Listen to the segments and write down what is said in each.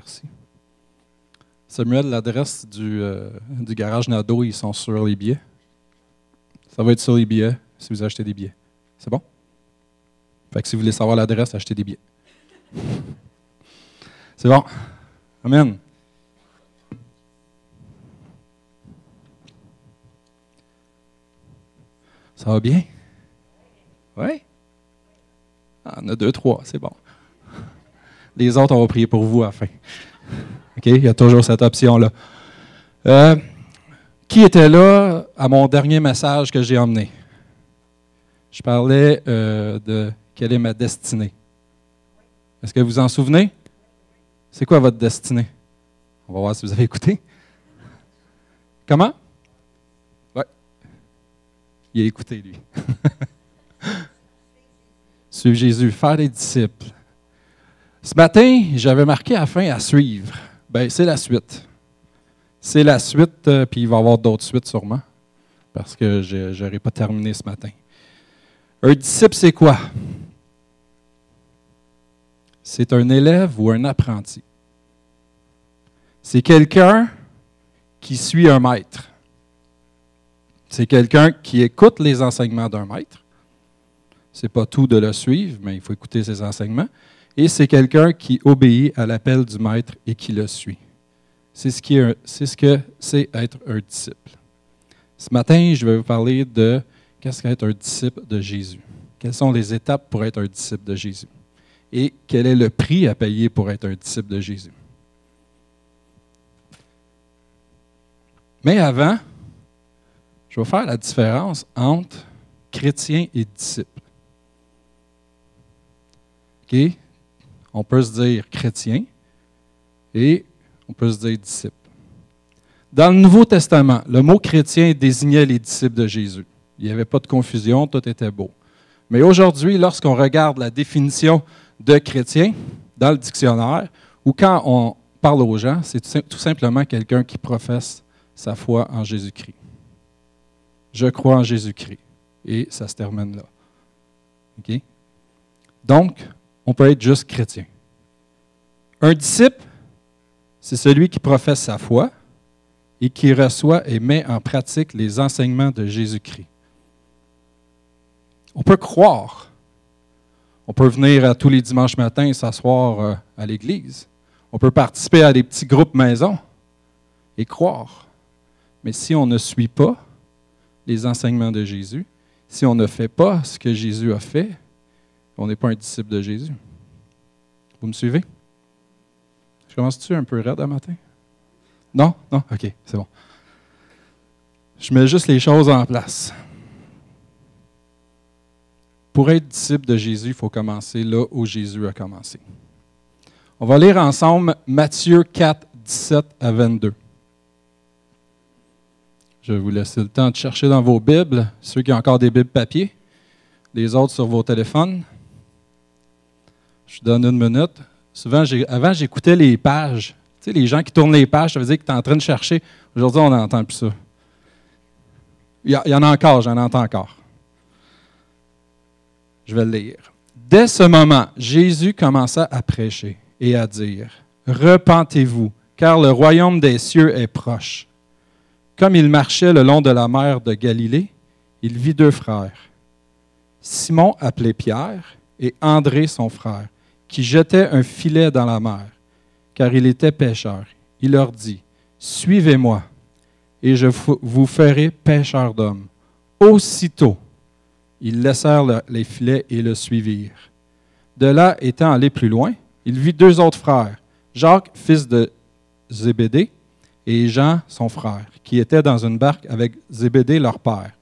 Merci. Samuel, l'adresse du, euh, du garage Nado, ils sont sur les billets. Ça va être sur les billets si vous achetez des billets. C'est bon? Fait que si vous voulez savoir l'adresse, achetez des billets. C'est bon. Amen. Ça va bien? Oui? Ah, on a deux, trois, c'est bon. Les autres, on va prier pour vous à la fin. OK? Il y a toujours cette option-là. Euh, qui était là à mon dernier message que j'ai emmené? Je parlais euh, de quelle est ma destinée. Est-ce que vous en souvenez? C'est quoi votre destinée? On va voir si vous avez écouté. Comment? Oui. Il a écouté, lui. Suivre Jésus, faire des disciples. Ce matin, j'avais marqué à fin à suivre. Ben, c'est la suite. C'est la suite, euh, puis il va y avoir d'autres suites sûrement, parce que je n'aurai pas terminé ce matin. Un disciple, c'est quoi? C'est un élève ou un apprenti. C'est quelqu'un qui suit un maître. C'est quelqu'un qui écoute les enseignements d'un maître. Ce n'est pas tout de le suivre, mais il faut écouter ses enseignements. Et c'est quelqu'un qui obéit à l'appel du maître et qui le suit. C'est ce, que c'est être un disciple. Ce matin, je vais vous parler de qu'est-ce qu'être un disciple de Jésus. Quelles sont les étapes pour être un disciple de Jésus? Et quel est le prix à payer pour être un disciple de Jésus? Mais avant, je vais faire la différence entre chrétien et disciple. OK? On peut se dire chrétien et on peut se dire disciple. Dans le Nouveau Testament, le mot chrétien désignait les disciples de Jésus. Il n'y avait pas de confusion, tout était beau. Mais aujourd'hui, lorsqu'on regarde la définition de chrétien dans le dictionnaire, ou quand on parle aux gens, c'est tout simplement quelqu'un qui professe sa foi en Jésus-Christ. Je crois en Jésus-Christ. Et ça se termine là. Donc, on peut être juste chrétien. Un disciple, c'est celui qui professe sa foi et qui reçoit et met en pratique les enseignements de Jésus-Christ. On peut croire. On peut venir tous les dimanches matins et s'asseoir euh, à l'église. On peut participer à des petits groupes maison et croire. Mais si on ne suit pas les enseignements de Jésus, si on ne fait pas ce que Jésus a fait, on n'est pas un disciple de Jésus. Vous me suivez? Je commence-tu un peu raide à matin? Non? Non? OK, c'est bon. Je mets juste les choses en place. Pour être disciple de Jésus, il faut commencer là où Jésus a commencé. On va lire ensemble Matthieu 4, 17 à 22. Je vais vous laisser le temps de chercher dans vos Bibles, ceux qui ont encore des Bibles papier, les autres sur vos téléphones. Je vous donne une minute. Souvent, avant, j'écoutais les pages. Tu sais, les gens qui tournent les pages, ça veut dire que tu es en train de chercher. Aujourd'hui, on n'entend plus ça. Il y, en a encore, j'en entends encore. Je vais le lire. Dès ce moment, Jésus commença à prêcher et à dire, Repentez-vous, car le royaume des cieux est proche. Comme il marchait le long de la mer de Galilée, il vit deux frères, Simon appelé Pierre et André son frère qui jetait un filet dans la mer, car il était pêcheur. Il leur dit, Suivez-moi, et je vous ferai pêcheurs d'hommes. Aussitôt, ils laissèrent les filets et le suivirent. De là, étant allé plus loin, il vit deux autres frères, Jacques, fils de Zébédée, et Jean, son frère, qui étaient dans une barque avec Zébédée, leur père,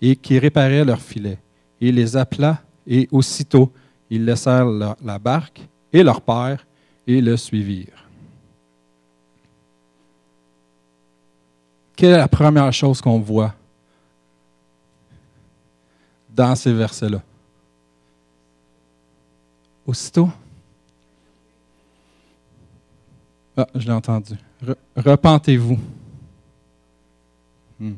et qui réparaient leurs filets. Il les appela, et aussitôt, ils laissèrent la, barque et leur père et le suivirent. Quelle est la première chose qu'on voit dans ces versets-là? Aussitôt, ah, je l'ai entendu. repentez-vous. Hmm.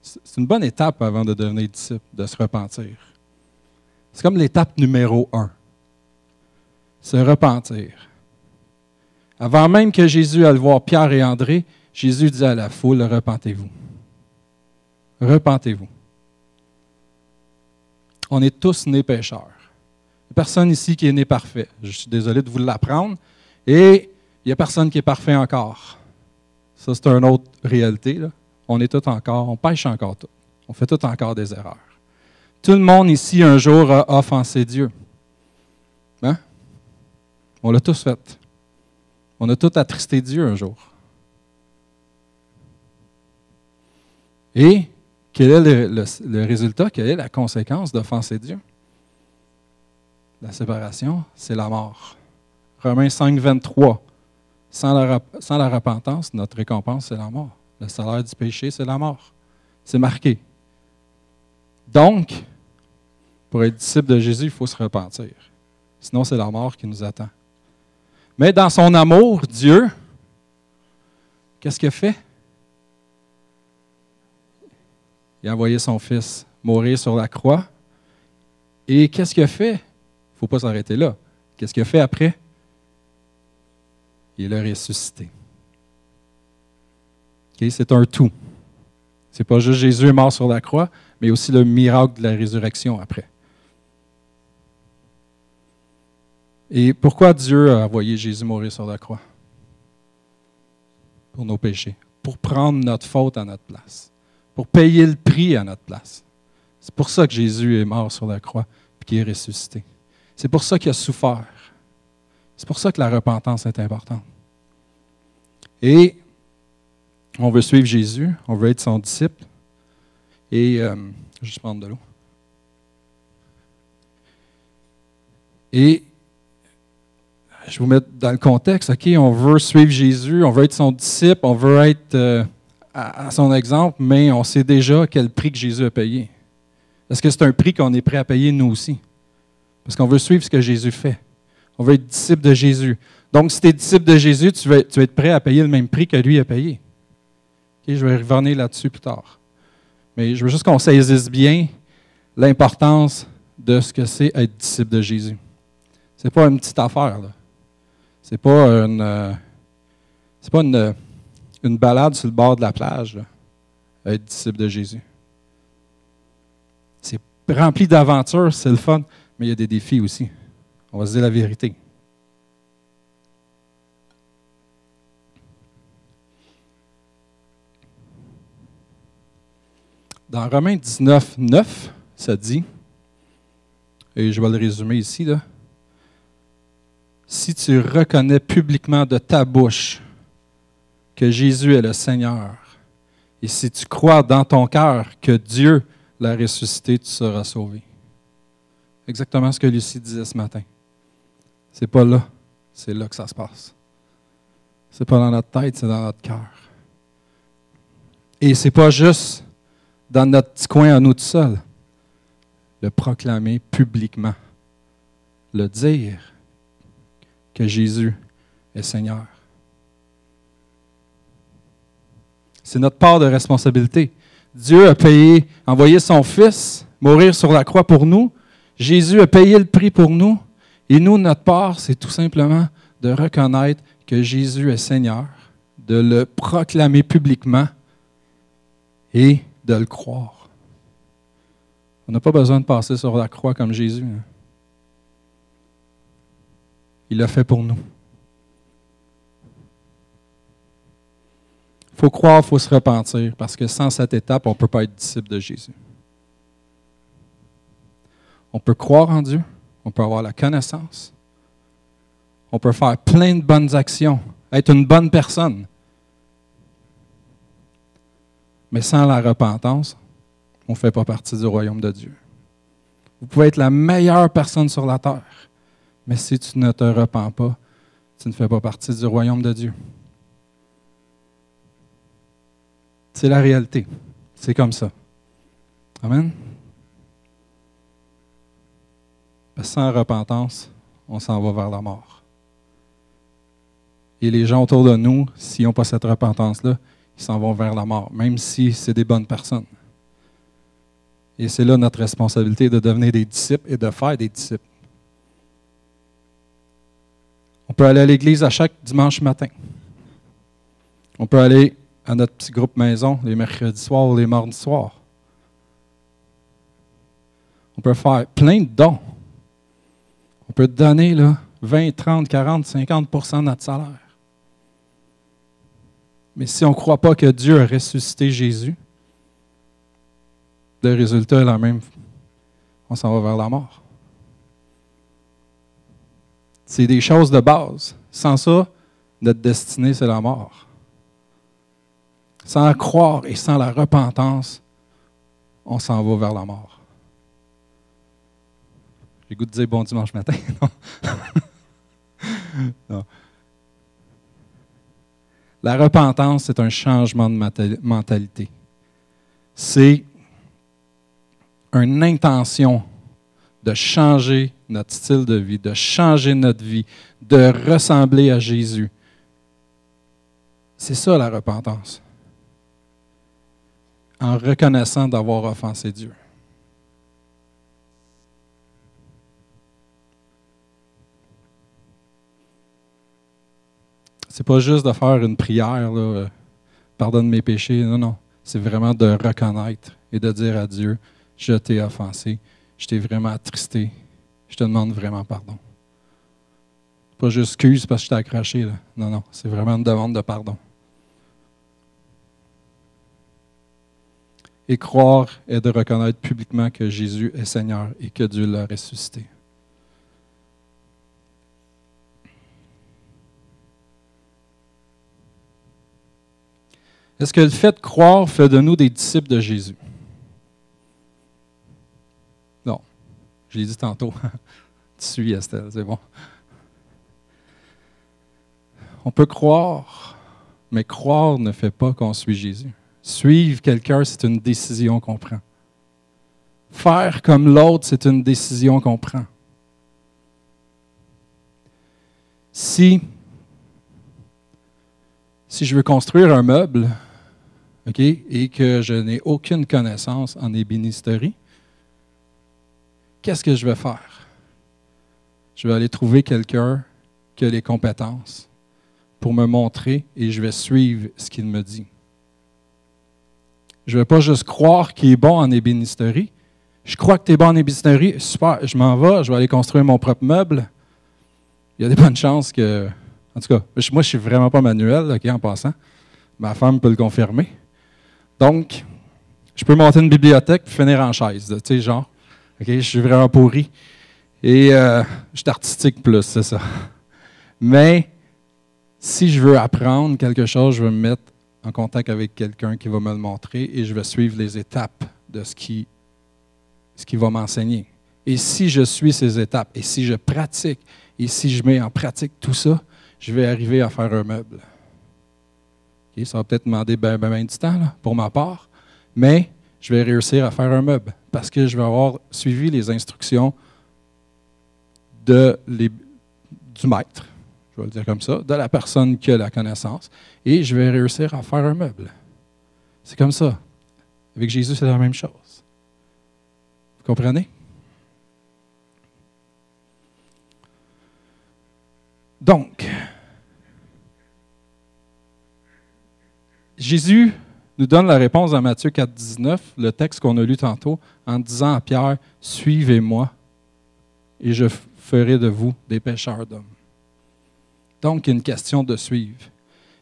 C'est une bonne étape avant de devenir disciple, de se repentir. C'est comme l'étape numéro un. Se repentir. Avant même que Jésus aille voir Pierre et André, Jésus dit à la foule, repentez-vous. Repentez-vous. On est tous nés pécheurs. Il n'y a personne ici qui est né parfait. Je suis désolé de vous l'apprendre. Et il n'y a personne qui est parfait encore. Ça, c'est une autre réalité. On est tous encore, on pêche encore tout. On fait tout encore des erreurs. Tout le monde ici, un jour, a offensé Dieu. Hein? On l'a tous fait. On a tous attristé Dieu un jour. Et quel est le, résultat? Quelle est la conséquence d'offenser Dieu? La séparation, c'est la mort. Romains 5, 23. Sans la, sans la repentance, notre récompense, c'est la mort. Le salaire du péché, c'est la mort. C'est marqué. Donc, pour être disciple de Jésus, il faut se repentir. Sinon, c'est la mort qui nous attend. Mais dans son amour, Dieu, qu'est-ce qu'il a fait? Il a envoyé son Fils mourir sur la croix. Et qu'est-ce qu'il a fait? Il ne faut pas s'arrêter là. Qu'est-ce qu'il a fait après? Il l'a ressuscité. C'est un tout. C'est pas juste Jésus est mort sur la croix, mais aussi le miracle de la résurrection après. Et pourquoi Dieu a envoyé Jésus mourir sur la croix? Pour nos péchés, pour prendre notre faute à notre place, pour payer le prix à notre place. C'est pour ça que Jésus est mort sur la croix et qu'il est ressuscité. C'est pour ça qu'il a souffert. C'est pour ça que la repentance est importante. Et on veut suivre Jésus, on veut être son disciple. Et euh, je vais juste prendre de l'eau. Et je vous mettre dans le contexte, OK, on veut suivre Jésus, on veut être son disciple, on veut être euh, à, son exemple, mais on sait déjà quel prix que Jésus a payé. Est-ce que c'est un prix qu'on est prêt à payer nous aussi? Parce qu'on veut suivre ce que Jésus fait. On veut être disciple de Jésus. Donc, si tu es disciple de Jésus, tu vas, être prêt à payer le même prix que lui a payé. je vais revenir là-dessus plus tard. Mais je veux juste qu'on saisisse bien l'importance de ce que c'est être disciple de Jésus. Ce n'est pas une petite affaire. Ce n'est pas une, euh, pas une, une, balade sur le bord de la plage, être disciple de Jésus. C'est rempli d'aventures, c'est le fun, mais il y a des défis aussi. On va se dire la vérité. Dans Romains 19, 9, ça dit, et je vais le résumer ici, là, si tu reconnais publiquement de ta bouche que Jésus est le Seigneur, et si tu crois dans ton cœur que Dieu l'a ressuscité, tu seras sauvé. Exactement ce que Lucie disait ce matin. C'est pas là, c'est là que ça se passe. C'est pas dans notre tête, c'est dans notre cœur. Et c'est pas juste dans notre petit coin à nous tout seuls. Le proclamer publiquement. Le dire que Jésus est Seigneur. C'est notre part de responsabilité. Dieu a payé, envoyé son Fils mourir sur la croix pour nous. Jésus a payé le prix pour nous. Et nous, notre part, c'est tout simplement de reconnaître que Jésus est Seigneur, de le proclamer publiquement et de le croire. On n'a pas besoin de passer sur la croix comme Jésus. Hein. Il l'a fait pour nous. Il faut croire, il faut se repentir, parce que sans cette étape, on ne peut pas être disciple de Jésus. On peut croire en Dieu, on peut avoir la connaissance, on peut faire plein de bonnes actions, être une bonne personne, mais sans la repentance, on ne fait pas partie du royaume de Dieu. Vous pouvez être la meilleure personne sur la terre, mais si tu ne te repens pas, tu ne fais pas partie du royaume de Dieu. C'est la réalité. C'est comme ça. Amen. sans repentance, on s'en va vers la mort. Et les gens autour de nous, s'ils n'ont pas cette repentance-là, ils s'en vont vers la mort, même si c'est des bonnes personnes. Et c'est là notre responsabilité de devenir des disciples et de faire des disciples. On peut aller à l'église à chaque dimanche matin. On peut aller à notre petit groupe maison les mercredis soirs ou les mardis soirs. On peut faire plein de dons. On peut donner là, 20, 30, 40, 50% de notre salaire. Mais si on ne croit pas que Dieu a ressuscité Jésus, le résultat est le même. On s'en va vers la mort. C'est des choses de base. Sans ça, notre destinée, c'est la mort. Sans croire et sans la repentance, on s'en va vers la mort. J'ai goût de dire bon dimanche matin. non? La repentance, c'est un changement de mentalité. C'est une intention de changer notre style de vie, de changer notre vie, de ressembler à Jésus. C'est ça la repentance. En reconnaissant d'avoir offensé Dieu. C'est pas juste de faire une prière, là, pardonne mes péchés. Non, non. C'est vraiment de reconnaître et de dire à Dieu, je t'ai offensé, je t'ai vraiment attristé, je te demande vraiment pardon. Pas juste excuse parce que je t'ai accroché. Là. Non, non, c'est vraiment une demande de pardon. Et croire est de reconnaître publiquement que Jésus est Seigneur et que Dieu l'a ressuscité. Est-ce que le fait de croire fait de nous des disciples de Jésus? Je l'ai dit tantôt. tu suis, Estelle, c'est bon. On peut croire, mais croire ne fait pas qu'on suit Jésus. Suivre quelqu'un, c'est une décision qu'on prend. Faire comme l'autre, c'est une décision qu'on prend. Si, si je veux construire un meuble, OK, et que je n'ai aucune connaissance en ébénisterie, qu'est-ce que je vais faire? Je vais aller trouver quelqu'un qui a les compétences pour me montrer et je vais suivre ce qu'il me dit. Je ne vais pas juste croire qu'il est bon en ébénisterie. Je crois que tu es bon en ébénisterie, super, je m'en vais, je vais aller construire mon propre meuble. Il y a des bonnes chances que. En tout cas, moi, je ne suis vraiment pas manuel, OK, en passant. Ma femme peut le confirmer. Donc, je peux monter une bibliothèque et finir en chaise, tu sais, genre. Je suis vraiment pourri. Et euh, je suis artistique plus, c'est ça. Mais si je veux apprendre quelque chose, je vais me mettre en contact avec quelqu'un qui va me le montrer et je vais suivre les étapes de ce qui, ce qui va m'enseigner. Et si je suis ces étapes, et si je pratique, et si je mets en pratique tout ça, je vais arriver à faire un meuble. ça va peut-être demander bien ben, du temps pour ma part, mais je vais réussir à faire un meuble parce que je vais avoir suivi les instructions du maître, je vais le dire comme ça, de la personne qui a la connaissance, et je vais réussir à faire un meuble. C'est comme ça. Avec Jésus, c'est la même chose. Vous comprenez? Donc, Jésus nous donne la réponse dans Matthieu 4, 19, le texte qu'on a lu tantôt, en disant à Pierre, Suivez-moi, et je ferai de vous des pêcheurs d'hommes. Donc, il y a une question de suivre.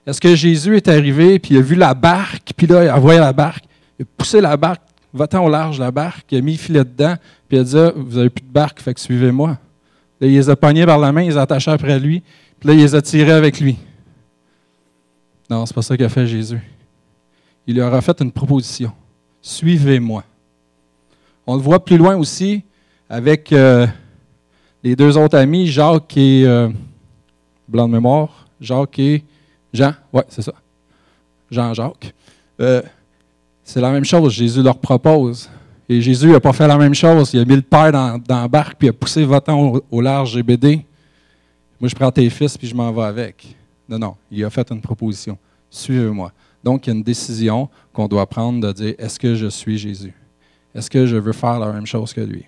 Est-ce que Jésus est arrivé, puis il a vu la barque, puis là, il a envoyé la barque, il a poussé la barque, va-t'en au large la barque, il a mis le filet dedans, puis il a dit ah, Vous n'avez plus de barque, fait que suivez-moi. Là, il les a pognés par la main, il les a attachés après lui, puis là, il les a tirés avec lui. Non, c'est pas ça qu'a fait Jésus il leur a fait une proposition. Suivez-moi. On le voit plus loin aussi avec euh, les deux autres amis, Jacques et euh, blanc de mémoire, Jacques et Jean. Oui, c'est ça. Jean-Jacques. Euh, c'est la même chose, Jésus leur propose. Et Jésus n'a pas fait la même chose. Il a mis le père dans, la barque, puis il a poussé votre au, au large GBD. Moi, je prends tes fils, puis je m'en vais avec. Non, non, il a fait une proposition. Suivez-moi. Donc, il y a une décision qu'on doit prendre de dire, est-ce que je suis Jésus? Est-ce que je veux faire la même chose que lui?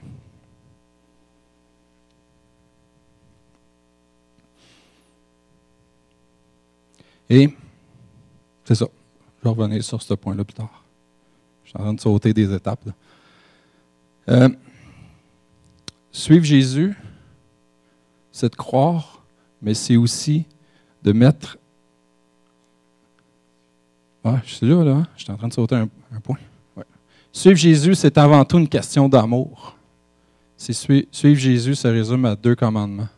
Et c'est ça. Je vais revenir sur ce point-là plus tard. Je suis en train de sauter des étapes. Euh, suivre Jésus, c'est de croire, mais c'est aussi de mettre. Je suis là, là. Je suis en train de sauter un, point. Suivre Jésus, c'est avant tout une question d'amour. suivre Jésus, ça résume à deux commandements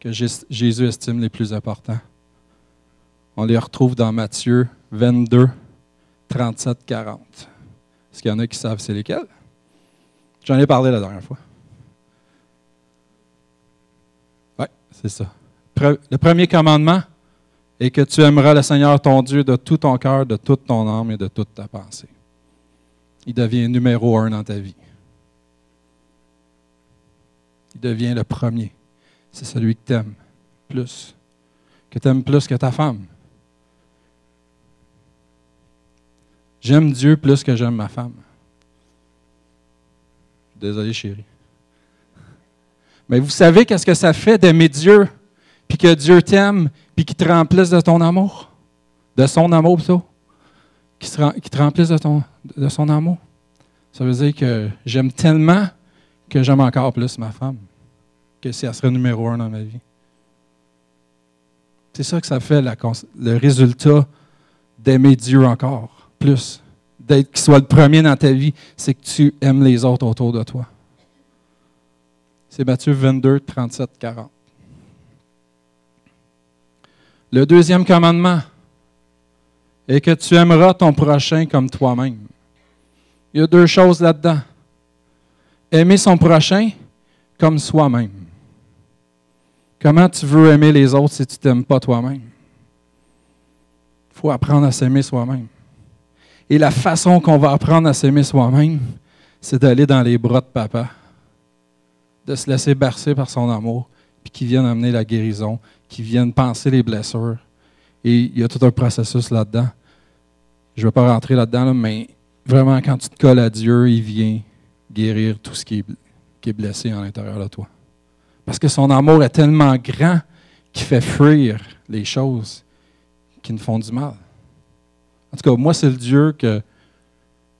que Jésus estime les plus importants. On les retrouve dans Matthieu 22, 37, 40. Est-ce qu'il y en a qui savent c'est lesquels? J'en ai parlé la dernière fois. Oui, c'est ça. Le premier commandement est que tu aimeras le Seigneur ton Dieu de tout ton cœur, de toute ton âme et de toute ta pensée. Il devient numéro un dans ta vie. Il devient le premier c'est celui que tu aimes plus, que tu aimes plus que ta femme. J'aime Dieu plus que j'aime ma femme. Désolé, chérie. Mais vous savez qu'est-ce que ça fait d'aimer Dieu, puis que Dieu t'aime, puis qu'il te remplisse de ton amour? De son amour, plutôt? Qu'il te, remplisse de son amour? Ça veut dire que j'aime tellement que j'aime encore plus ma femme que si elle serait numéro un dans ma vie. C'est ça que ça fait le résultat d'aimer Dieu encore plus. D'être qu'il soit le premier dans ta vie, c'est que tu aimes les autres autour de toi. C'est Matthieu 22, 37, 40. Le deuxième commandement est que tu aimeras ton prochain comme toi-même. Il y a deux choses là-dedans. Aimer son prochain comme soi-même. Comment tu veux aimer les autres si tu ne t'aimes pas toi-même? Il faut apprendre à s'aimer soi-même. Et la façon qu'on va apprendre à s'aimer soi-même, c'est d'aller dans les bras de papa, de se laisser bercer par son amour, puis qu'il vienne amener la guérison, qu'il vienne penser les blessures. Et il y a tout un processus là-dedans. Je ne vais pas rentrer là-dedans, mais vraiment, quand tu te colles à Dieu, il vient guérir tout ce qui est, qui est blessé à l'intérieur de toi. Parce que son amour est tellement grand qu'il fait fuir les choses qui nous font du mal. En tout cas, moi, c'est le Dieu que,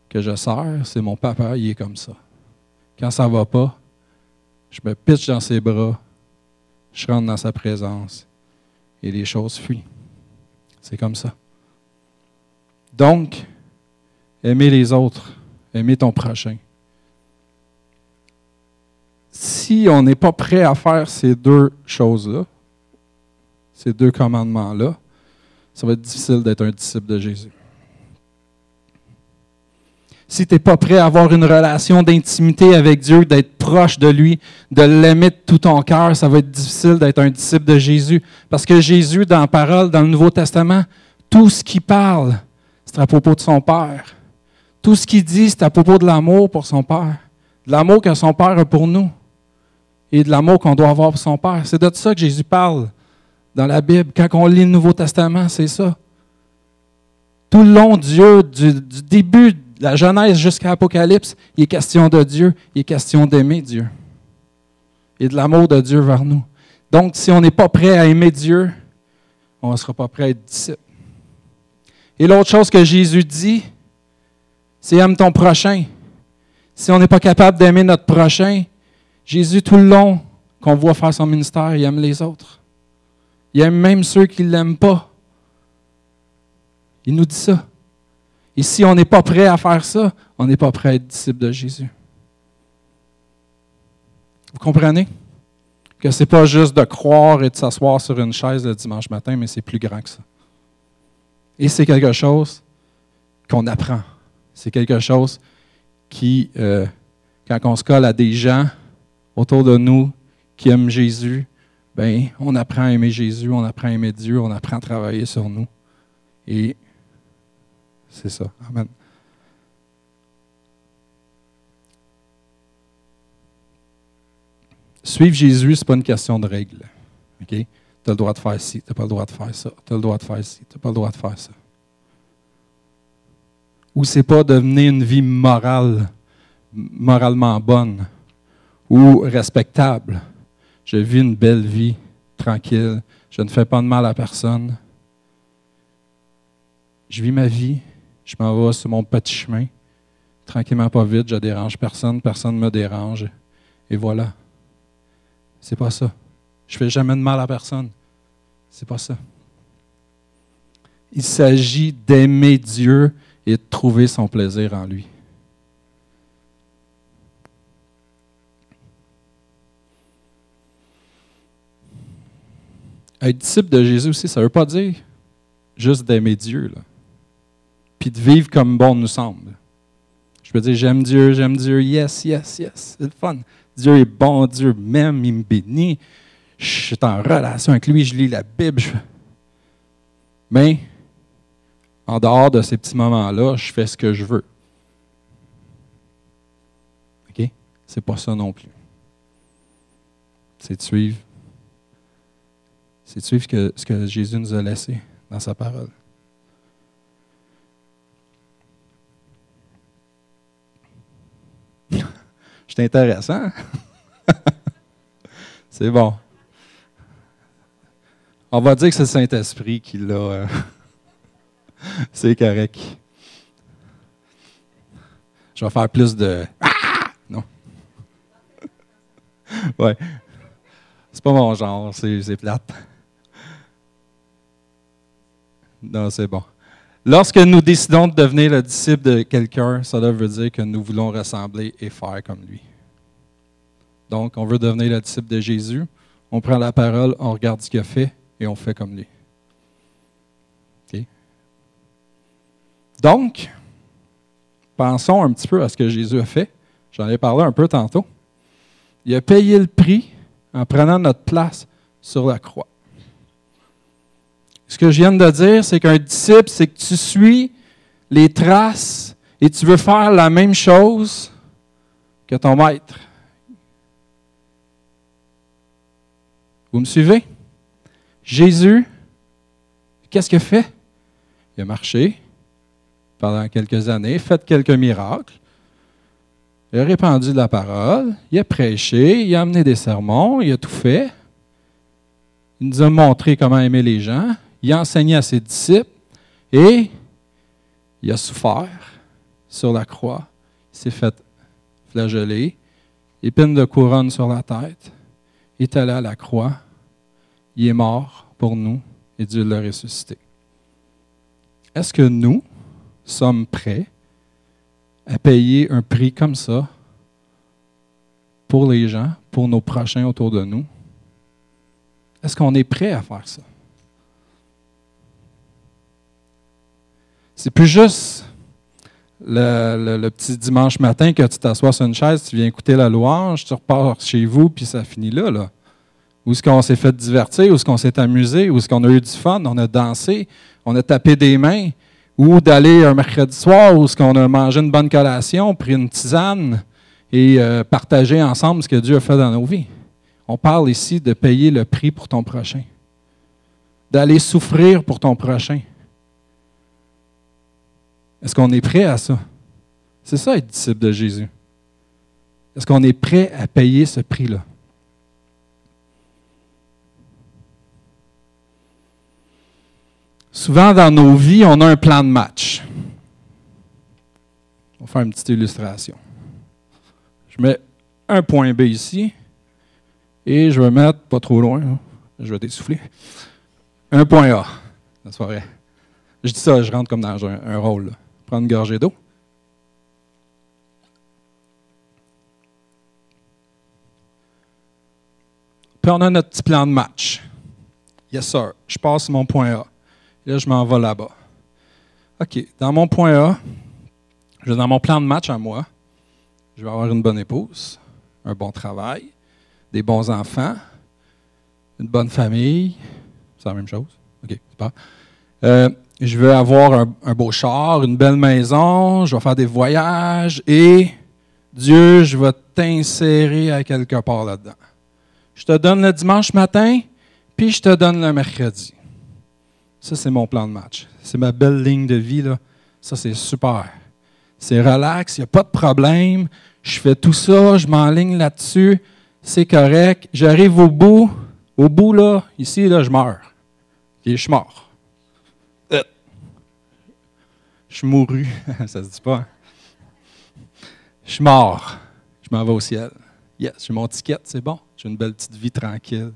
que je sers, c'est mon papa, il est comme ça. Quand ça ne va pas, je me pitche dans ses bras, je rentre dans sa présence et les choses fuient. C'est comme ça. Donc, aimer les autres, aimer ton prochain, si on n'est pas prêt à faire ces deux choses-là, ces deux commandements-là, ça va être difficile d'être un disciple de Jésus. Si tu n'es pas prêt à avoir une relation d'intimité avec Dieu, d'être proche de lui, de l'aimer de tout ton cœur, ça va être difficile d'être un disciple de Jésus. Parce que Jésus, dans la parole, dans le Nouveau Testament, tout ce qu'il parle, c'est à propos de son Père. Tout ce qu'il dit, c'est à propos de l'amour pour son Père. De l'amour que son Père a pour nous et de l'amour qu'on doit avoir pour son Père. C'est de ça que Jésus parle dans la Bible. Quand on lit le Nouveau Testament, c'est ça. Tout le long Dieu, du, du début la Genèse jusqu'à l'Apocalypse, il est question de Dieu, il est question d'aimer Dieu et de l'amour de Dieu vers nous. Donc, si on n'est pas prêt à aimer Dieu, on ne sera pas prêt à être disciple. Et l'autre chose que Jésus dit, c'est aime ton prochain. Si on n'est pas capable d'aimer notre prochain, Jésus, tout le long qu'on voit faire son ministère, il aime les autres. Il aime même ceux qui ne l'aiment pas. Il nous dit ça. Et si on n'est pas prêt à faire ça, on n'est pas prêt à être disciple de Jésus. Vous comprenez? Que ce n'est pas juste de croire et de s'asseoir sur une chaise le dimanche matin, mais c'est plus grand que ça. Et c'est quelque chose qu'on apprend. C'est quelque chose qui, euh, quand on se colle à des gens, autour de nous qui aiment Jésus, ben, on apprend à aimer Jésus, on apprend à aimer Dieu, on apprend à travailler sur nous. Et c'est ça. Amen. Suivre Jésus, ce n'est pas une question de règles. Tu as le droit de faire ci, tu n'as pas le droit de faire ça. Tu as le droit de faire ci, tu n'as pas le droit de faire ça. Ou c'est pas de mener une vie morale, moralement bonne ou respectable. Je vis une belle vie, tranquille. Je ne fais pas de mal à personne. je vis ma vie, je m'en vais sur mon petit chemin, tranquillement, pas vite, je dérange personne, personne ne me dérange. Et voilà. C'est pas ça. Je fais jamais de mal à personne. C'est pas ça. Il s'agit d'aimer Dieu et de trouver son plaisir en lui. Être disciple de Jésus aussi, ça ne veut pas dire juste d'aimer Dieu. Puis de vivre comme bon nous semble. Je peux dire, j'aime Dieu, j'aime Dieu, yes, yes, yes, c'est le fun. Dieu est bon, Dieu m'aime, il me bénit. Je suis en relation avec lui, je lis la Bible. Mais, en dehors de ces petits moments-là, je fais ce que je veux. OK? C'est pas ça non plus. C'est de suivre. C'est de suivre ce que Jésus nous a laissé dans sa parole. C'est intéressant. c'est bon. On va dire que c'est le Saint-Esprit qui l'a. Euh, c'est correct. Je vais faire plus de. Ah! Non. ouais. C'est pas mon genre, c'est plate. Non, c'est bon. Lorsque nous décidons de devenir le disciple de quelqu'un, cela veut dire que nous voulons ressembler et faire comme lui. Donc, on veut devenir le disciple de Jésus. On prend la parole, on regarde ce qu'il a fait et on fait comme lui. Donc, pensons un petit peu à ce que Jésus a fait. J'en ai parlé un peu tantôt. Il a payé le prix en prenant notre place sur la croix. Ce que je viens de dire, c'est qu'un disciple, c'est que tu suis les traces et tu veux faire la même chose que ton maître. Vous me suivez? Jésus, qu'est-ce qu'il fait? Il a marché pendant quelques années, fait quelques miracles, il a répandu la parole, il a prêché, il a amené des sermons, il a tout fait. Il nous a montré comment aimer les gens, il a enseigné à ses disciples et il a souffert sur la croix. Il s'est fait flageller, épine de couronne sur la tête, il est allé à la croix, il est mort pour nous et Dieu l'a ressuscité. Est-ce que nous sommes prêts à payer un prix comme ça pour les gens, pour nos prochains autour de nous? Est-ce qu'on est prêt à faire ça? C'est plus juste le, petit dimanche matin que tu t'assois sur une chaise, tu viens écouter la louange, tu repars chez vous, puis ça finit là. là. Où est-ce qu'on s'est fait divertir, où est-ce qu'on s'est amusé, où est-ce qu'on a eu du fun, on a dansé, on a tapé des mains, ou d'aller un mercredi soir où est-ce qu'on a mangé une bonne collation, pris une tisane et euh, partagé ensemble ce que Dieu a fait dans nos vies. On parle ici de payer le prix pour ton prochain, d'aller souffrir pour ton prochain. Est-ce qu'on est prêt à ça? C'est ça être disciple de Jésus. Est-ce qu'on est prêt à payer ce prix-là? Souvent dans nos vies, on a un plan de match. On va faire une petite illustration. Je mets un point B ici et je vais mettre, pas trop loin, hein, je vais t'essouffler, un point A. Je dis ça, je rentre comme dans un, rôle prendre une gorgée d'eau. Puis on a notre petit plan de match. Yes, sir. Je passe mon point A. là, je m'en vais là-bas. OK. Dans mon point A, je vais dans mon plan de match à moi. Je vais avoir une bonne épouse, un bon travail, des bons enfants, une bonne famille. C'est la même chose? OK, pas. Euh, je veux avoir un, beau char, une belle maison, je vais faire des voyages et Dieu, je vais t'insérer à quelque part là-dedans. Je te donne le dimanche matin, puis je te donne le mercredi. Ça, c'est mon plan de match. C'est ma belle ligne de vie. Ça, c'est super. C'est relax, il n'y a pas de problème. Je fais tout ça, je m'enligne là-dessus. C'est correct. J'arrive au bout. Au bout, là, ici, là, je meurs. Et je suis mort. Suis mouru. ça se dit pas. Hein? Je suis mort. Je m'en vais au ciel. Yes, j'ai mon ticket, c'est bon. J'ai une belle petite vie tranquille.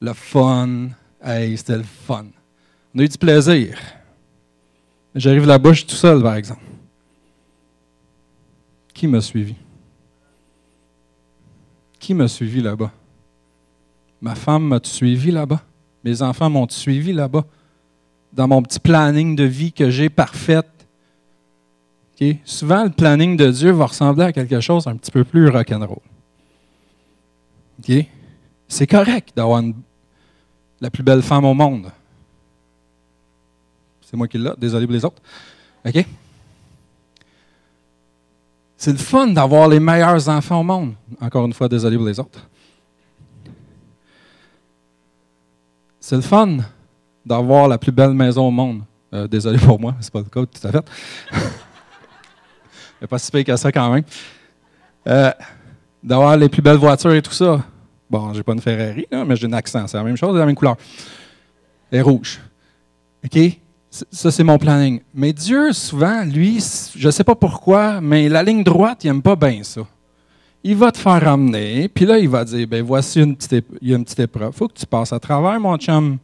Le fun. Hey, c'était le fun. On a eu du plaisir. J'arrive là-bas, je suis tout seul, par exemple. Qui m'a suivi? Qui m'a suivi là-bas? Ma femme m'a suivi là-bas? Mes enfants m'ont suivi là-bas? Dans mon petit planning de vie que j'ai parfaite? Souvent, le planning de Dieu va ressembler à quelque chose un petit peu plus rock'n'roll. Okay? C'est correct d'avoir la plus belle femme au monde. C'est moi qui l'ai, désolé pour les autres. OK? C'est le fun d'avoir les meilleurs enfants au monde. Encore une fois, désolé pour les autres. C'est le fun d'avoir la plus belle maison au monde. Euh, désolé pour moi, c'est pas le cas tout à fait. Il pas si pire que ça quand même. Euh, d'avoir les plus belles voitures et tout ça. Bon, j'ai pas une Ferrari, mais j'ai un accent. C'est la même chose, la même couleur. Elle est rouge. OK? Ça, c'est mon planning. Mais Dieu, souvent, lui, je ne sais pas pourquoi, mais la ligne droite, il n'aime pas bien ça. Il va te faire ramener, puis là, il va dire ben voici une petite, il une épreuve. Faut que tu passes à travers, mon chum.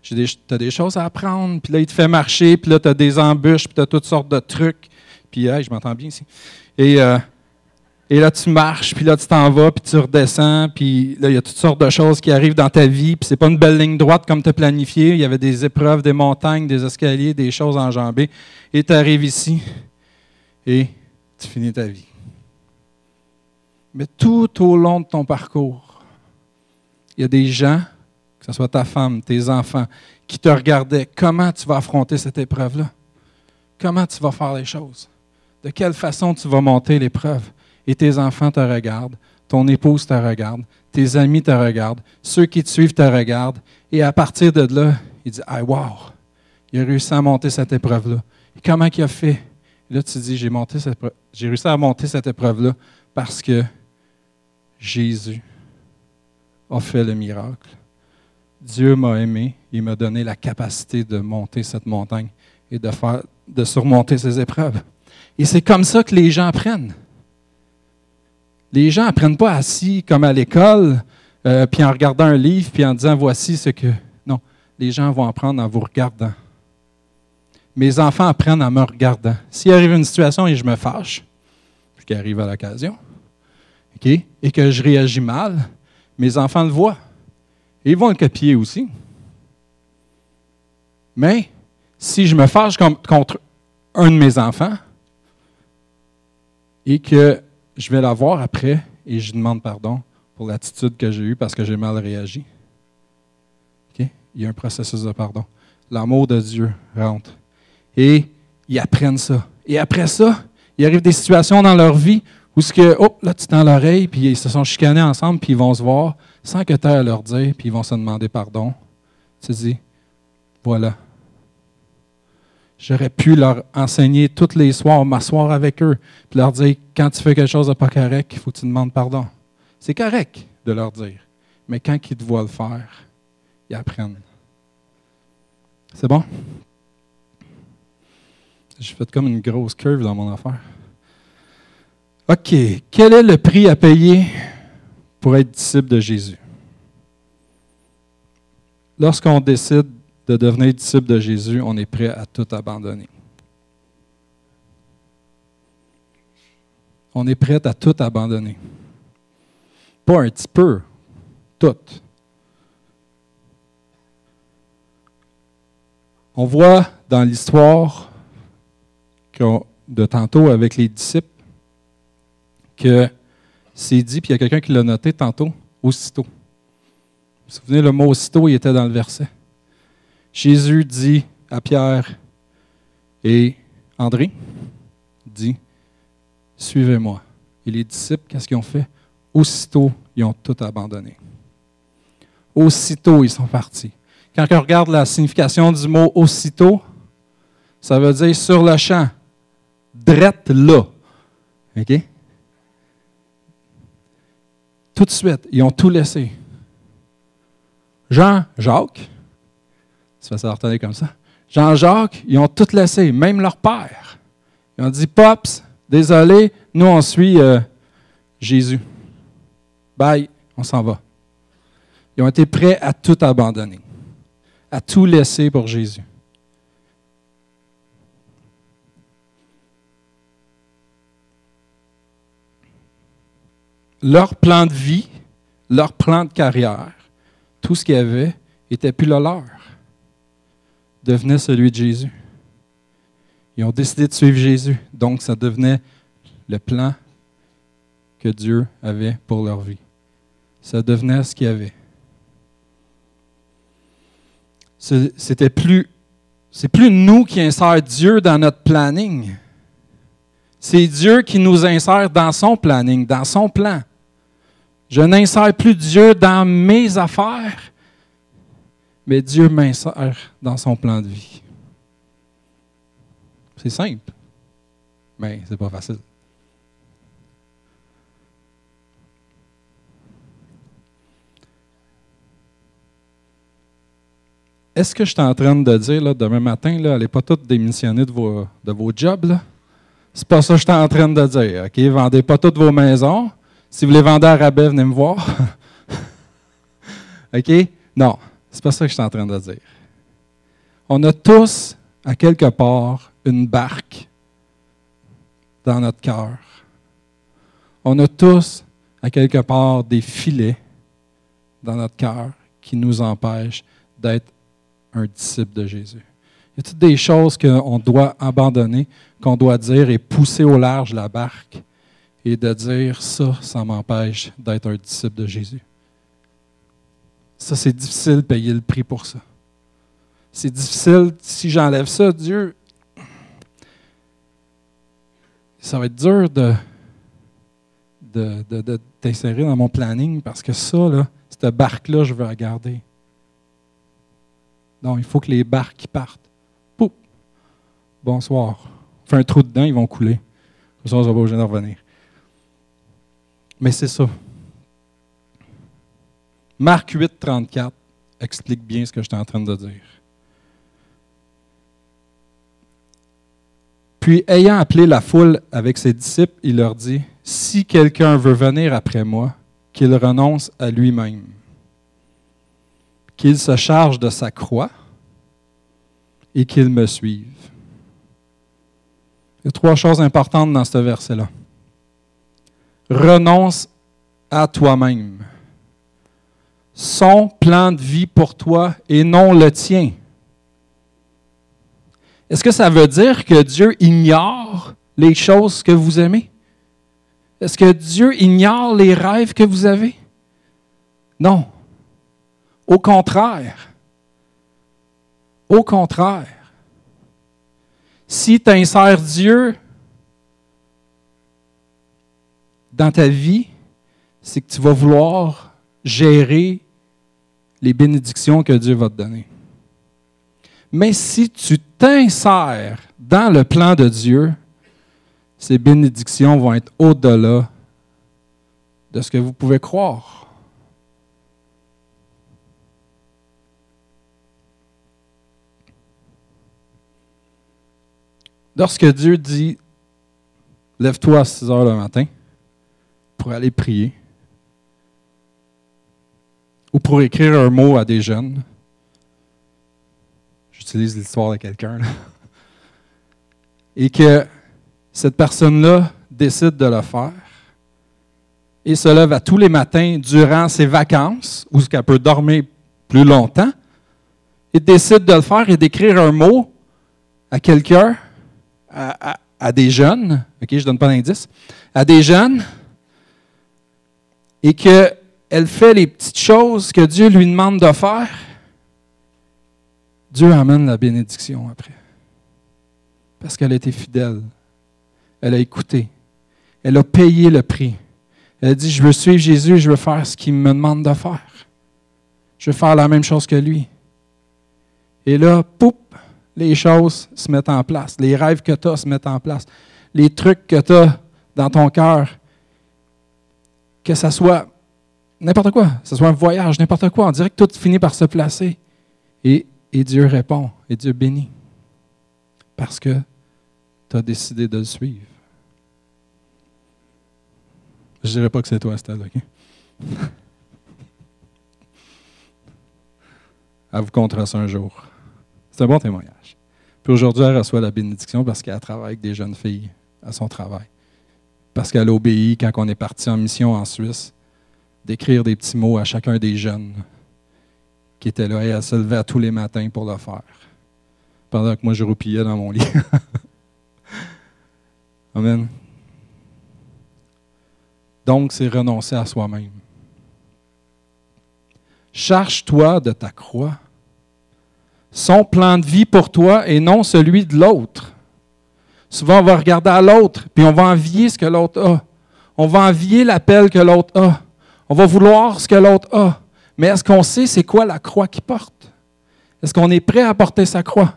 Tu as des choses à apprendre, puis là, il te fait marcher, puis là, tu as des embûches, puis tu as toutes sortes de trucs. Puis, hey, je m'entends bien ici. Et euh, et là, tu marches, puis là, tu t'en vas, puis tu redescends, puis là, il y a toutes sortes de choses qui arrivent dans ta vie, puis c'est pas une belle ligne droite comme tu as planifié. Il y avait des épreuves, des montagnes, des escaliers, des choses enjambées. Et tu arrives ici, et tu finis ta vie. Mais tout au long de ton parcours, il y a des gens, que ce soit ta femme, tes enfants, qui te regardaient. Comment tu vas affronter cette épreuve-là? Comment tu vas faire les choses? De quelle façon tu vas monter l'épreuve? et tes enfants te regardent, ton épouse te regarde, tes amis te regardent, ceux qui te suivent te regardent, et à partir de là, il dit Ah, wow, il a réussi à monter cette épreuve-là. Comment il a fait? Là, tu dis J'ai j'ai réussi à monter cette épreuve-là parce que Jésus a fait le miracle. Dieu m'a aimé, il m'a donné la capacité de monter cette montagne et de, faire, de surmonter ces épreuves. Et c'est comme ça que les gens apprennent. Les gens n'apprennent pas assis comme à l'école, euh, puis en regardant un livre, puis en disant voici ce que. Non, les gens vont apprendre en vous regardant. Mes enfants apprennent en me regardant. S'il arrive une situation et je me fâche, ce qui arrive à l'occasion, et que je réagis mal, mes enfants le voient. Ils vont le copier aussi. Mais si je me fâche contre un de mes enfants et que je vais la voir après et je demande pardon pour l'attitude que j'ai eue parce que j'ai mal réagi. Il y a un processus de pardon. L'amour de Dieu rentre. Et ils apprennent ça. Et après ça, il arrive des situations dans leur vie où ce que, oh, là, tu tends l'oreille, puis ils se sont chicanés ensemble, puis ils vont se voir sans que tu aies à leur dire, puis ils vont se demander pardon. Tu te dis, voilà, J'aurais pu leur enseigner tous les soirs, m'asseoir avec eux, puis leur dire quand tu fais quelque chose de pas correct, il faut que tu demandes pardon. C'est correct de leur dire, mais quand ils te voient le faire, ils apprennent. C'est bon? J'ai fait comme une grosse curve dans mon affaire. OK. Quel est le prix à payer pour être disciple de Jésus? Lorsqu'on décide de devenir disciple de Jésus, on est prêt à tout abandonner. On est prêt à tout abandonner. Pas un petit peu, tout. On voit dans l'histoire de tantôt avec les disciples que c'est dit, puis il y a quelqu'un qui l'a noté tantôt, aussitôt. Vous vous souvenez, le mot aussitôt, il était dans le verset. Jésus dit à Pierre et André, dit, suivez-moi. Et les disciples, qu'est-ce qu'ils ont fait? Aussitôt, ils ont tout abandonné. Aussitôt, ils sont partis. Quand on regarde la signification du mot aussitôt, ça veut dire sur le champ, drette là. OK? Tout de suite, ils ont tout laissé. Jean, Jacques, ça ça retenir comme ça. Jean-Jacques, ils ont tout laissé, même leur père. Ils ont dit, Pops, désolé, nous on suit euh, Jésus. Bye, on s'en va. Ils ont été prêts à tout abandonner, à tout laisser pour Jésus. Leur plan de vie, leur plan de carrière, tout ce qu'il y avait, n'était plus le leur, devenait celui de Jésus. Ils ont décidé de suivre Jésus, donc ça devenait le plan que Dieu avait pour leur vie. Ça devenait ce qu'il y avait. C'était plus, c'est plus nous qui insère Dieu dans notre planning. C'est Dieu qui nous insère dans son planning, dans son plan. Je n'insère plus Dieu dans mes affaires, mais Dieu m'insère dans son plan de vie. C'est simple, mais c'est pas facile. Est-ce que je suis en train de dire là, demain matin, là, allez pas tous démissionner de vos, de vos jobs? C'est pas ça que je suis en train de dire. OK? Vendez pas toutes vos maisons. Si vous les vendez à rabais, venez me voir. OK? Non, c'est pas ça que je suis en train de dire. On a tous, à quelque part, une barque dans notre cœur. On a tous, à quelque part, des filets dans notre cœur qui nous empêchent d'être un disciple de Jésus. Il y a toutes des choses qu'on doit abandonner, qu'on doit dire et pousser au large la barque et de dire ça, ça m'empêche d'être un disciple de Jésus? Ça, c'est difficile de payer le prix pour ça. C'est difficile, si j'enlève ça, Dieu, ça va être dur de, de, t'insérer dans mon planning parce que ça, là, cette barque-là, je veux la garder. Non, il faut que les barques partent. Pouf! Bonsoir. Fais un trou dedans, ils vont couler. Comme ça, on va pas obligé de revenir. Mais c'est ça. Marc 8, 34 explique bien ce que je suis en train de dire. Puis, ayant appelé la foule avec ses disciples, il leur dit, Si quelqu'un veut venir après moi, qu'il renonce à lui-même, qu'il se charge de sa croix et qu'il me suive. Il y a trois choses importantes dans ce verset-là renonce à toi-même. Son plan de vie pour toi et non le tien. Est-ce que ça veut dire que Dieu ignore les choses que vous aimez? Est-ce que Dieu ignore les rêves que vous avez? Non. Au contraire. Au contraire. Si tu insères Dieu dans ta vie, c'est que tu vas vouloir gérer les bénédictions que Dieu va te donner. Mais si tu t'insères dans le plan de Dieu, ces bénédictions vont être au-delà de ce que vous pouvez croire. Lorsque Dieu dit Lève-toi à 6 heures le matin, pour aller prier ou pour écrire un mot à des jeunes. J'utilise l'histoire de quelqu'un. Et que cette personne-là décide de le faire et se lève à tous les matins durant ses vacances, où qu'elle peut dormir plus longtemps, et décide de le faire et d'écrire un mot à quelqu'un, à, à, des jeunes, ok, je ne donne pas d'indice, à des jeunes, et qu'elle fait les petites choses que Dieu lui demande de faire, Dieu amène la bénédiction après. Parce qu'elle a été fidèle. Elle a écouté. Elle a payé le prix. Elle a dit, je veux suivre Jésus, je veux faire ce qu'il me demande de faire. Je veux faire la même chose que lui. Et là, poup, les choses se mettent en place. Les rêves que tu as se mettent en place. Les trucs que tu as dans ton cœur que ça soit n'importe quoi, que ce soit un voyage, n'importe quoi, on dirait que tout finit par se placer. Et, Dieu répond, et Dieu bénit. Parce que tu as décidé de le suivre. Je ne dirais pas que c'est toi, Estelle, OK? Elle vous comptera ça un jour. C'est un bon témoignage. Puis aujourd'hui, elle reçoit la bénédiction parce qu'elle travaille avec des jeunes filles à son travail. Parce qu'elle obéit quand on est parti en mission en Suisse, d'écrire des petits mots à chacun des jeunes qui étaient là et elle se levait tous les matins pour le faire. Pendant que moi, je roupillais dans mon lit. Amen. Donc, c'est renoncer à soi-même. Charge-toi de ta croix. Son plan de vie pour toi et non celui de l'autre. Souvent, on va regarder à l'autre, puis on va envier ce que l'autre a. On va envier l'appel que l'autre a. On va vouloir ce que l'autre a. Mais est-ce qu'on sait c'est quoi la croix qu'il porte? Est-ce qu'on est prêt à porter sa croix?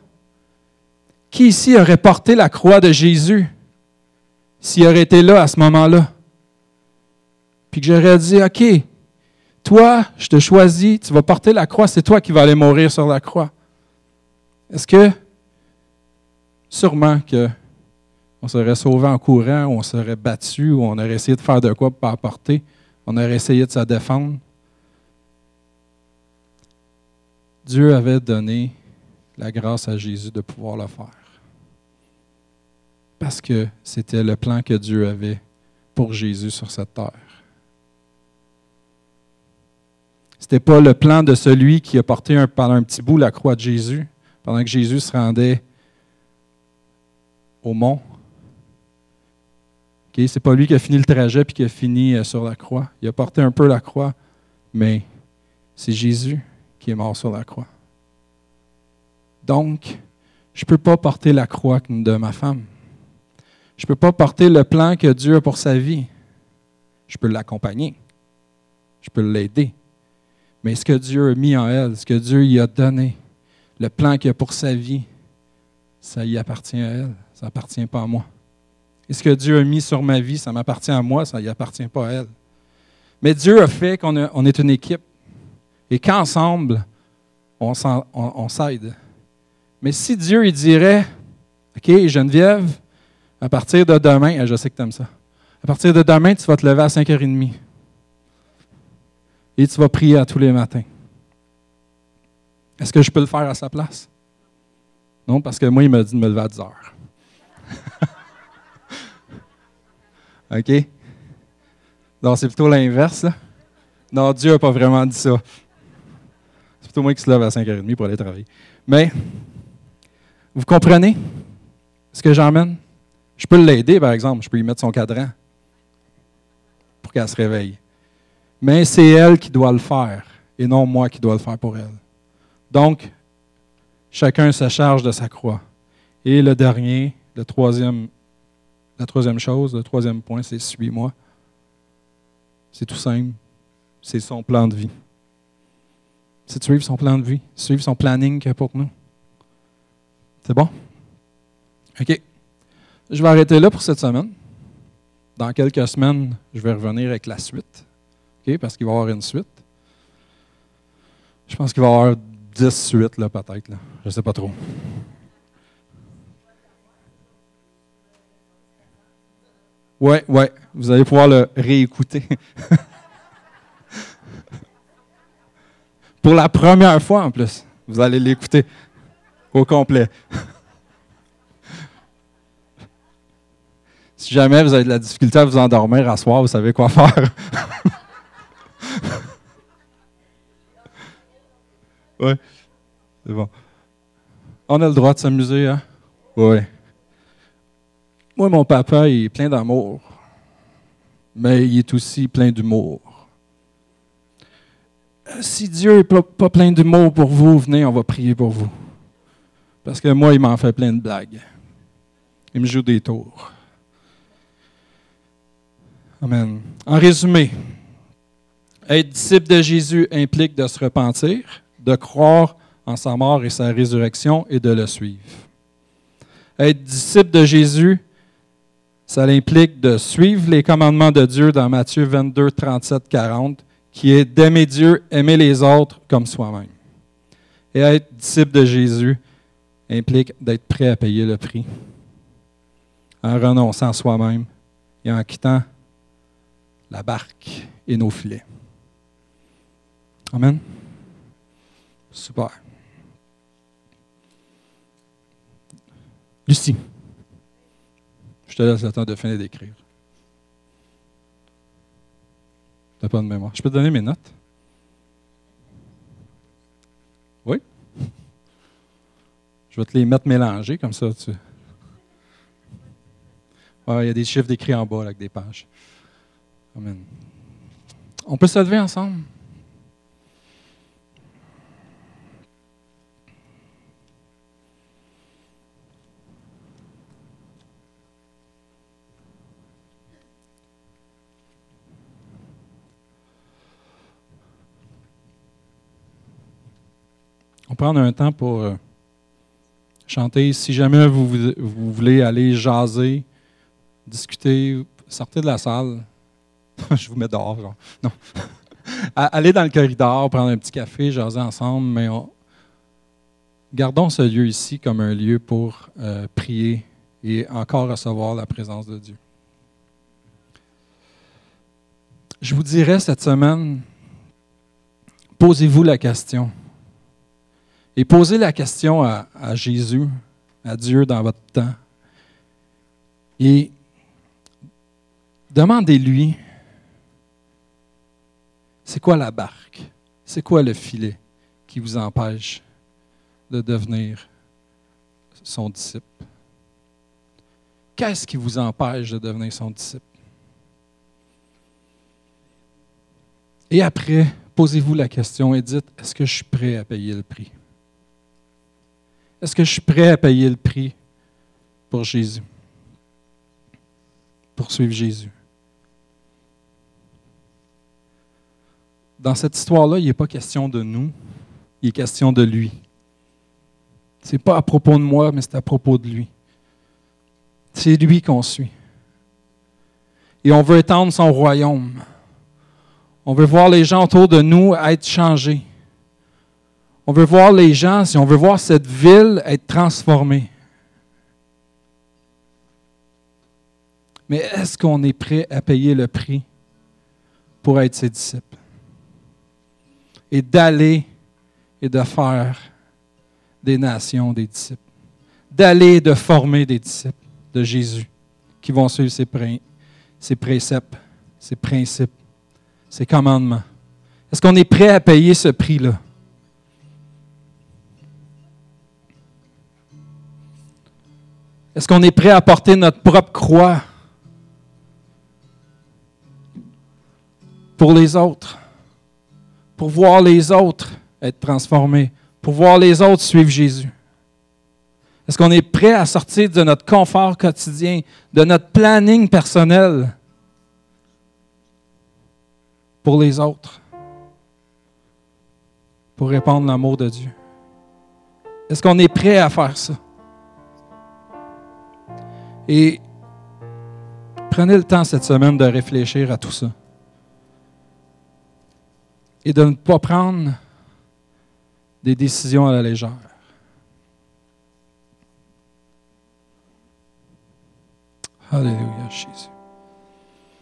Qui ici aurait porté la croix de Jésus s'il aurait été là à ce moment-là? Puis que j'aurais dit, OK, toi, je te choisis, tu vas porter la croix, c'est toi qui vas aller mourir sur la croix. Est-ce que, sûrement que on serait sauvé en courant, ou on serait battu, ou on aurait essayé de faire de quoi pour pas apporter, on aurait essayé de se défendre. Dieu avait donné la grâce à Jésus de pouvoir le faire. Parce que c'était le plan que Dieu avait pour Jésus sur cette terre. Ce n'était pas le plan de celui qui a porté pendant un petit bout la croix de Jésus, pendant que Jésus se rendait au mont. Ce n'est pas lui qui a fini le trajet puis qui a fini euh, sur la croix. Il a porté un peu la croix, mais c'est Jésus qui est mort sur la croix. Donc, je ne peux pas porter la croix de ma femme. Je ne peux pas porter le plan que Dieu a pour sa vie. Je peux l'accompagner. Je peux l'aider. Mais ce que Dieu a mis en elle, ce que Dieu lui a donné, le plan qu'il a pour sa vie, ça y appartient à elle. Ça n'appartient pas à moi. Et ce que Dieu a mis sur ma vie, ça m'appartient à moi, ça n'y appartient pas à elle. Mais Dieu a fait qu'on est une équipe et qu'ensemble, on s'aide. Mais si Dieu il dirait, OK, Geneviève, à partir de demain, je sais que tu aimes ça, à partir de demain, tu vas te lever à 5h30 et tu vas prier à tous les matins. Est-ce que je peux le faire à sa place? Non, parce que moi, il m'a dit de me lever à 10 heures. OK? Donc, c'est plutôt l'inverse. Non, Dieu n'a pas vraiment dit ça. C'est plutôt moi qui se lève à 5h30 pour aller travailler. Mais, vous comprenez ce que j'emmène? Je peux l'aider, par exemple. Je peux lui mettre son cadran pour qu'elle se réveille. Mais c'est elle qui doit le faire et non moi qui dois le faire pour elle. Donc, chacun se charge de sa croix. Et le dernier, le troisième, la troisième chose, le troisième point, c'est suis-moi. C'est tout simple. C'est son plan de vie. C'est de suivre son plan de vie, suivre son planning qu'il a pour nous. C'est bon? OK. Je vais arrêter là pour cette semaine. Dans quelques semaines, je vais revenir avec la suite parce qu'il va y avoir une suite. Je pense qu'il va y avoir dix suites, là, peut-être. Je ne sais pas trop. Oui, oui. Vous allez pouvoir le réécouter. Pour la première fois, en plus. Vous allez l'écouter au complet. si jamais vous avez de la difficulté à vous endormir à soir, vous savez quoi faire. Oui. C'est bon. On a le droit de s'amuser, hein? Oui. Moi, mon papa, il est plein d'amour, mais il est aussi plein d'humour. Si Dieu n'est pas, plein d'humour pour vous, venez, on va prier pour vous. Parce que moi, il m'en fait plein de blagues. Il me joue des tours. Amen. En résumé, être disciple de Jésus implique de se repentir, de croire en sa mort et sa résurrection et de le suivre. Être disciple de Jésus, ça implique de suivre les commandements de Dieu dans Matthieu 22, 37, 40, qui est d'aimer Dieu, aimer les autres comme soi-même. Et être disciple de Jésus implique d'être prêt à payer le prix. en renonçant soi-même et en quittant la barque et nos filets. Amen. Super. Lucie, je te laisse le temps de finir d'écrire. Tu n'as pas de mémoire. Je peux te donner mes notes? Oui? Je vais te les mettre mélangés, comme ça. Tu... il y a des chiffres décrits en bas avec des pages. Amen. On peut se lever ensemble? On prend un temps pour euh, chanter. Si jamais vous, voulez aller jaser, discuter, sortez de la salle. Je vous mets dehors, genre. Non. Allez dans le corridor, prendre un petit café, jaser ensemble, mais gardons ce lieu ici comme un lieu pour euh, prier et encore recevoir la présence de Dieu. Je vous dirais cette semaine, posez-vous la question. Et posez la question à, Jésus, à Dieu dans votre temps. Et demandez-lui, c'est quoi la barque? C'est quoi le filet qui vous empêche de devenir son disciple? Qu'est-ce qui vous empêche de devenir son disciple? Et après, posez-vous la question et dites, est-ce que je suis prêt à payer le prix? Est-ce que je suis prêt à payer le prix pour Jésus? Pour suivre Jésus? Dans cette histoire-là, il n'est pas question de nous, il est question de lui. Ce n'est pas à propos de moi, mais c'est à propos de lui. C'est lui qu'on suit. Et on veut étendre son royaume. On veut voir les gens autour de nous être changés. On veut voir les gens, si on veut voir cette ville être transformée. Mais est-ce qu'on est prêt à payer le prix pour être ses disciples? Et d'aller et de faire des nations des disciples. D'aller et de former des disciples de Jésus qui vont suivre ses, ses préceptes, ses principes, ses commandements. Est-ce qu'on est prêt à payer ce prix-là? Est-ce qu'on est prêt à porter notre propre croix pour les autres, pour voir les autres être transformés, pour voir les autres suivre Jésus? Est-ce qu'on est prêt à sortir de notre confort quotidien, de notre planning personnel pour les autres, pour répandre l'amour de Dieu? Est-ce qu'on est prêt à faire ça? Et prenez le temps cette semaine de réfléchir à tout ça. Et de ne pas prendre des décisions à la légère. Alléluia, Jésus.